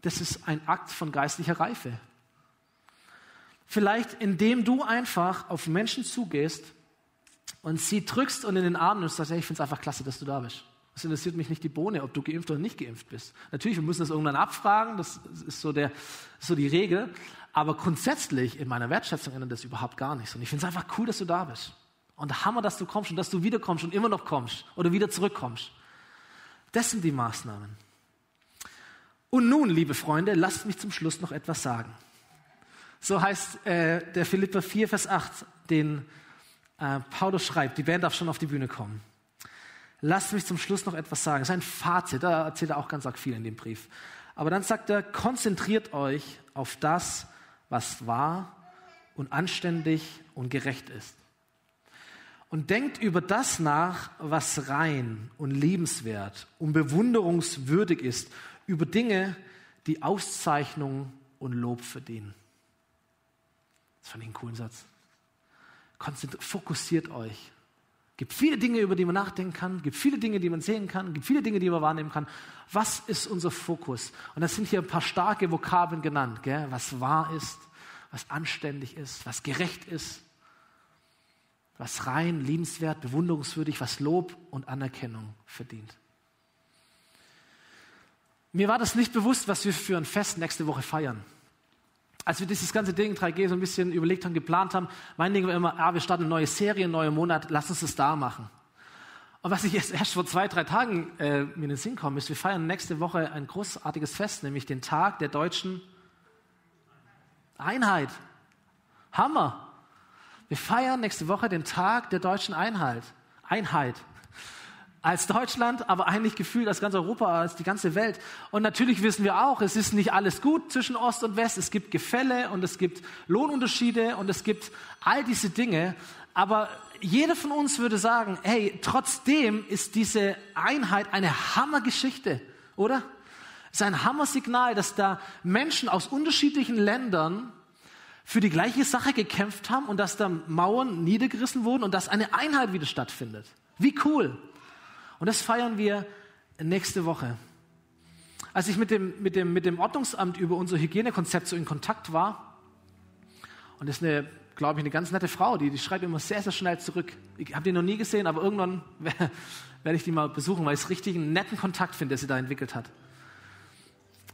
Das ist ein Akt von geistlicher Reife. Vielleicht indem du einfach auf Menschen zugehst und sie drückst und in den Arm nimmst sagst, ich finde es einfach klasse, dass du da bist. Es interessiert mich nicht die Bohne, ob du geimpft oder nicht geimpft bist. Natürlich, wir müssen das irgendwann abfragen, das ist so, der, so die Regel. Aber grundsätzlich in meiner Wertschätzung ändert das überhaupt gar nichts. Und ich finde es einfach cool, dass du da bist. Und Hammer, dass du kommst und dass du wiederkommst und immer noch kommst oder wieder zurückkommst. Das sind die Maßnahmen. Und nun, liebe Freunde, lasst mich zum Schluss noch etwas sagen. So heißt äh, der Philippa 4, Vers 8, den äh, Paulus schreibt. Die Band darf schon auf die Bühne kommen. Lasst mich zum Schluss noch etwas sagen. Das ist ein Fazit, da erzählt er auch ganz arg viel in dem Brief. Aber dann sagt er, konzentriert euch auf das, was wahr und anständig und gerecht ist. Und denkt über das nach, was rein und liebenswert und bewunderungswürdig ist, über Dinge, die Auszeichnung und Lob verdienen. Das fand ich einen coolen Satz. Fokussiert euch gibt viele Dinge, über die man nachdenken kann, gibt viele Dinge, die man sehen kann, gibt viele Dinge, die man wahrnehmen kann. Was ist unser Fokus? Und das sind hier ein paar starke Vokabeln genannt, gell? was wahr ist, was anständig ist, was gerecht ist, was rein, liebenswert, bewunderungswürdig, was Lob und Anerkennung verdient. Mir war das nicht bewusst, was wir für ein Fest nächste Woche feiern als wir dieses ganze Ding 3G so ein bisschen überlegt haben, geplant haben, mein Ding war immer, ah, wir starten eine neue Serie, einen neuen Monat, lass uns das da machen. Und was ich jetzt erst vor zwei, drei Tagen äh, mir in den Sinn komme, ist, wir feiern nächste Woche ein großartiges Fest, nämlich den Tag der deutschen Einheit. Hammer! Wir feiern nächste Woche den Tag der deutschen Einheit. Einheit als Deutschland, aber eigentlich gefühlt als ganz Europa, als die ganze Welt. Und natürlich wissen wir auch, es ist nicht alles gut zwischen Ost und West. Es gibt Gefälle und es gibt Lohnunterschiede und es gibt all diese Dinge. Aber jeder von uns würde sagen, hey, trotzdem ist diese Einheit eine Hammergeschichte, oder? Es ist ein Hammersignal, dass da Menschen aus unterschiedlichen Ländern für die gleiche Sache gekämpft haben und dass da Mauern niedergerissen wurden und dass eine Einheit wieder stattfindet. Wie cool. Und das feiern wir nächste Woche. Als ich mit dem, mit dem, mit dem Ordnungsamt über unser Hygienekonzept so in Kontakt war, und das ist eine, glaube ich, eine ganz nette Frau, die, die schreibt immer sehr, sehr schnell zurück. Ich habe die noch nie gesehen, aber irgendwann werde ich die mal besuchen, weil ich es richtig einen netten Kontakt finde, der sie da entwickelt hat.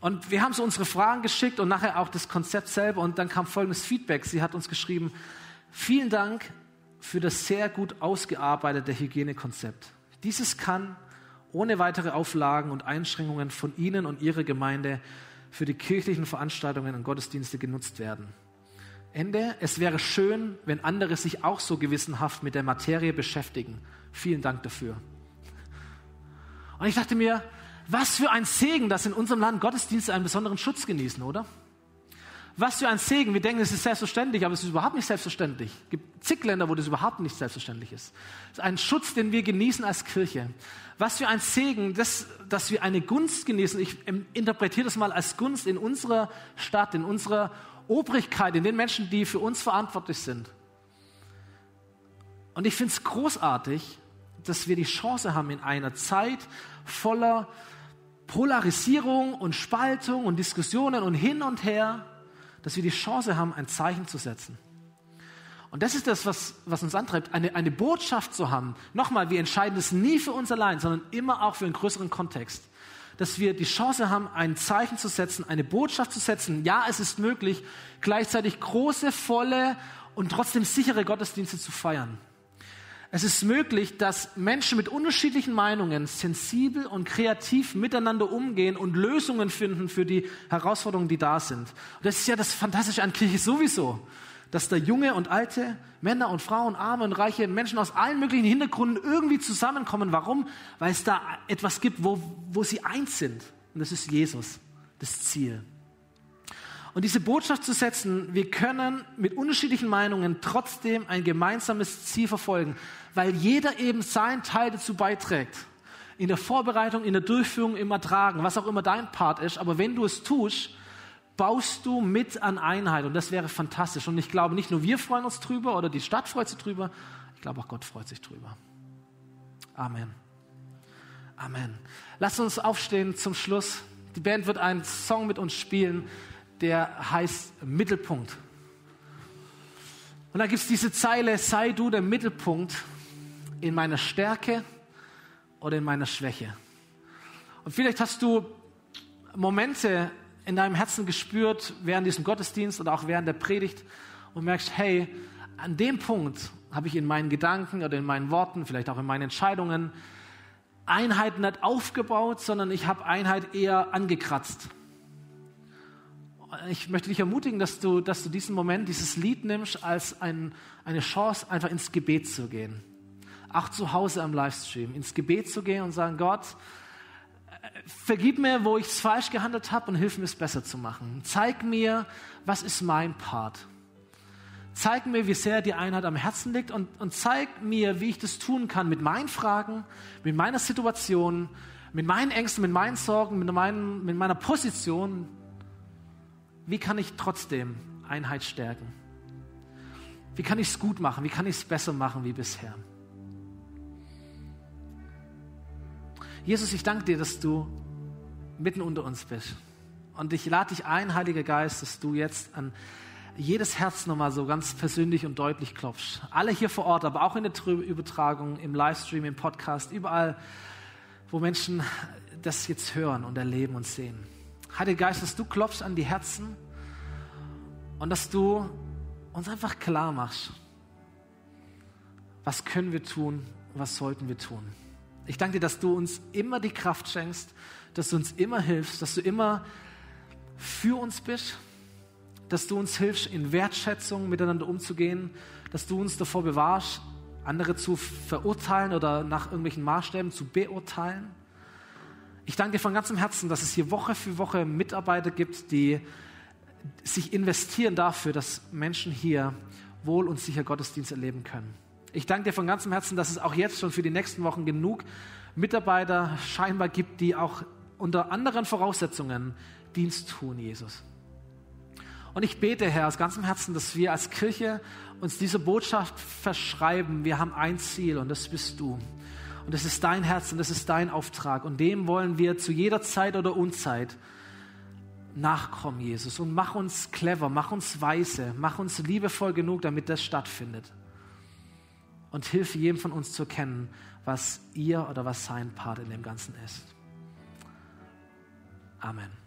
Und wir haben so unsere Fragen geschickt und nachher auch das Konzept selber und dann kam folgendes Feedback. Sie hat uns geschrieben, vielen Dank für das sehr gut ausgearbeitete Hygienekonzept. Dieses kann ohne weitere Auflagen und Einschränkungen von Ihnen und Ihrer Gemeinde für die kirchlichen Veranstaltungen und Gottesdienste genutzt werden. Ende, es wäre schön, wenn andere sich auch so gewissenhaft mit der Materie beschäftigen. Vielen Dank dafür. Und ich dachte mir, was für ein Segen, dass in unserem Land Gottesdienste einen besonderen Schutz genießen, oder? Was für ein Segen. Wir denken, es ist selbstverständlich, aber es ist überhaupt nicht selbstverständlich. Es gibt zig Länder, wo das überhaupt nicht selbstverständlich ist. Es ist ein Schutz, den wir genießen als Kirche. Was für ein Segen, das, dass wir eine Gunst genießen. Ich interpretiere das mal als Gunst in unserer Stadt, in unserer Obrigkeit, in den Menschen, die für uns verantwortlich sind. Und ich finde es großartig, dass wir die Chance haben, in einer Zeit voller Polarisierung und Spaltung und Diskussionen und hin und her, dass wir die Chance haben, ein Zeichen zu setzen. Und das ist das, was, was uns antreibt, eine, eine Botschaft zu haben. Nochmal, wir entscheiden es nie für uns allein, sondern immer auch für einen größeren Kontext. Dass wir die Chance haben, ein Zeichen zu setzen, eine Botschaft zu setzen. Ja, es ist möglich, gleichzeitig große, volle und trotzdem sichere Gottesdienste zu feiern. Es ist möglich, dass Menschen mit unterschiedlichen Meinungen sensibel und kreativ miteinander umgehen und Lösungen finden für die Herausforderungen, die da sind. Und das ist ja das Fantastische an Kirche sowieso, dass da junge und alte, Männer und Frauen, arme und reiche Menschen aus allen möglichen Hintergründen irgendwie zusammenkommen. Warum? Weil es da etwas gibt, wo, wo sie eins sind. Und das ist Jesus, das Ziel. Und diese Botschaft zu setzen, wir können mit unterschiedlichen Meinungen trotzdem ein gemeinsames Ziel verfolgen, weil jeder eben seinen Teil dazu beiträgt. In der Vorbereitung, in der Durchführung, im Ertragen, was auch immer dein Part ist. Aber wenn du es tust, baust du mit an Einheit und das wäre fantastisch. Und ich glaube, nicht nur wir freuen uns drüber oder die Stadt freut sich drüber, ich glaube auch Gott freut sich drüber. Amen. Amen. Lass uns aufstehen zum Schluss. Die Band wird einen Song mit uns spielen der heißt Mittelpunkt. Und da gibt es diese Zeile, sei du der Mittelpunkt in meiner Stärke oder in meiner Schwäche. Und vielleicht hast du Momente in deinem Herzen gespürt während diesem Gottesdienst oder auch während der Predigt und merkst, hey, an dem Punkt habe ich in meinen Gedanken oder in meinen Worten, vielleicht auch in meinen Entscheidungen Einheit nicht aufgebaut, sondern ich habe Einheit eher angekratzt ich möchte dich ermutigen, dass du, dass du diesen Moment, dieses Lied nimmst als ein, eine Chance, einfach ins Gebet zu gehen. Auch zu Hause am Livestream, ins Gebet zu gehen und sagen, Gott, vergib mir, wo ich es falsch gehandelt habe und hilf mir es besser zu machen. Zeig mir, was ist mein Part. Zeig mir, wie sehr die Einheit am Herzen liegt und, und zeig mir, wie ich das tun kann mit meinen Fragen, mit meiner Situation, mit meinen Ängsten, mit meinen Sorgen, mit, meinen, mit meiner Position, wie kann ich trotzdem Einheit stärken? Wie kann ich es gut machen? Wie kann ich es besser machen wie bisher? Jesus, ich danke dir, dass du mitten unter uns bist. Und ich lade dich ein, Heiliger Geist, dass du jetzt an jedes Herz nochmal so ganz persönlich und deutlich klopfst. Alle hier vor Ort, aber auch in der Übertragung, im Livestream, im Podcast, überall, wo Menschen das jetzt hören und erleben und sehen. Heiliger Geist, dass du klopfst an die Herzen und dass du uns einfach klar machst, was können wir tun, was sollten wir tun. Ich danke dir, dass du uns immer die Kraft schenkst, dass du uns immer hilfst, dass du immer für uns bist, dass du uns hilfst, in Wertschätzung miteinander umzugehen, dass du uns davor bewahrst, andere zu verurteilen oder nach irgendwelchen Maßstäben zu beurteilen. Ich danke dir von ganzem Herzen, dass es hier Woche für Woche Mitarbeiter gibt, die sich investieren dafür, dass Menschen hier wohl und sicher Gottesdienst erleben können. Ich danke dir von ganzem Herzen, dass es auch jetzt schon für die nächsten Wochen genug Mitarbeiter scheinbar gibt, die auch unter anderen Voraussetzungen Dienst tun, Jesus. Und ich bete, Herr, aus ganzem Herzen, dass wir als Kirche uns diese Botschaft verschreiben. Wir haben ein Ziel und das bist du. Und das ist dein Herz und das ist dein Auftrag. Und dem wollen wir zu jeder Zeit oder Unzeit nachkommen, Jesus. Und mach uns clever, mach uns weise, mach uns liebevoll genug, damit das stattfindet. Und hilf jedem von uns zu erkennen, was ihr oder was sein Part in dem Ganzen ist. Amen.